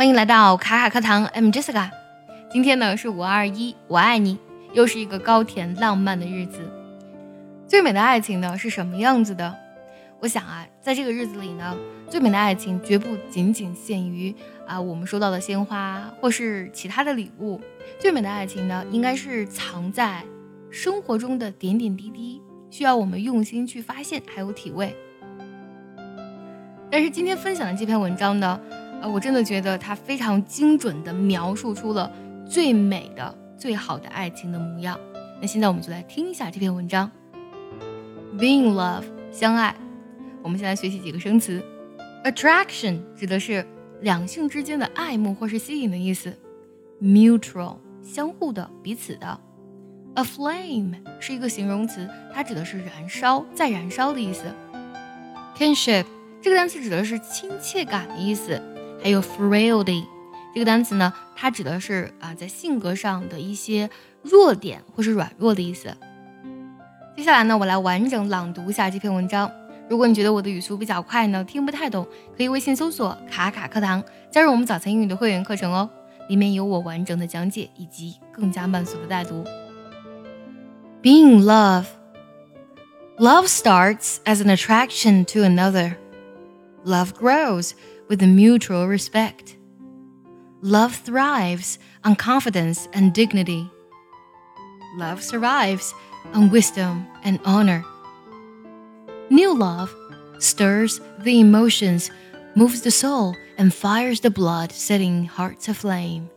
欢迎来到卡卡课堂，I'm Jessica。今天呢是五二一，我爱你，又是一个高甜浪漫的日子。最美的爱情呢是什么样子的？我想啊，在这个日子里呢，最美的爱情绝不仅仅限于啊我们收到的鲜花或是其他的礼物。最美的爱情呢，应该是藏在生活中的点点滴滴，需要我们用心去发现还有体味。但是今天分享的这篇文章呢，呃，我真的觉得它非常精准地描述出了最美的、最好的爱情的模样。那现在我们就来听一下这篇文章。Being love，相爱。我们先来学习几个生词。Attraction 指的是两性之间的爱慕或是吸引的意思。Mutual，相互的、彼此的。A flame 是一个形容词，它指的是燃烧、在燃烧的意思。Kinship。这个单词指的是亲切感的意思，还有 frailty 这个单词呢，它指的是啊在性格上的一些弱点或是软弱的意思。接下来呢，我来完整朗读一下这篇文章。如果你觉得我的语速比较快呢，听不太懂，可以微信搜索“卡卡课堂”，加入我们早餐英语的会员课程哦，里面有我完整的讲解以及更加慢速的带读。Being love, love starts as an attraction to another. Love grows with mutual respect. Love thrives on confidence and dignity. Love survives on wisdom and honor. New love stirs the emotions, moves the soul, and fires the blood, setting hearts aflame.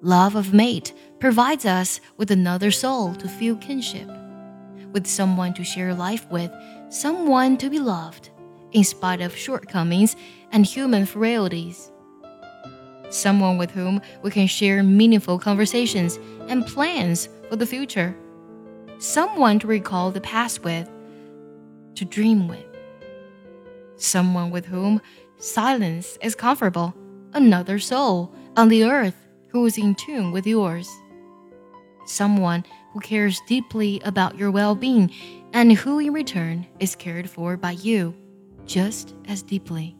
Love of mate provides us with another soul to feel kinship, with someone to share life with, someone to be loved in spite of shortcomings and human frailties. Someone with whom we can share meaningful conversations and plans for the future. Someone to recall the past with, to dream with. Someone with whom silence is comfortable, another soul on the earth who is in tune with yours. Someone who cares deeply about your well being and who in return is cared for by you just as deeply.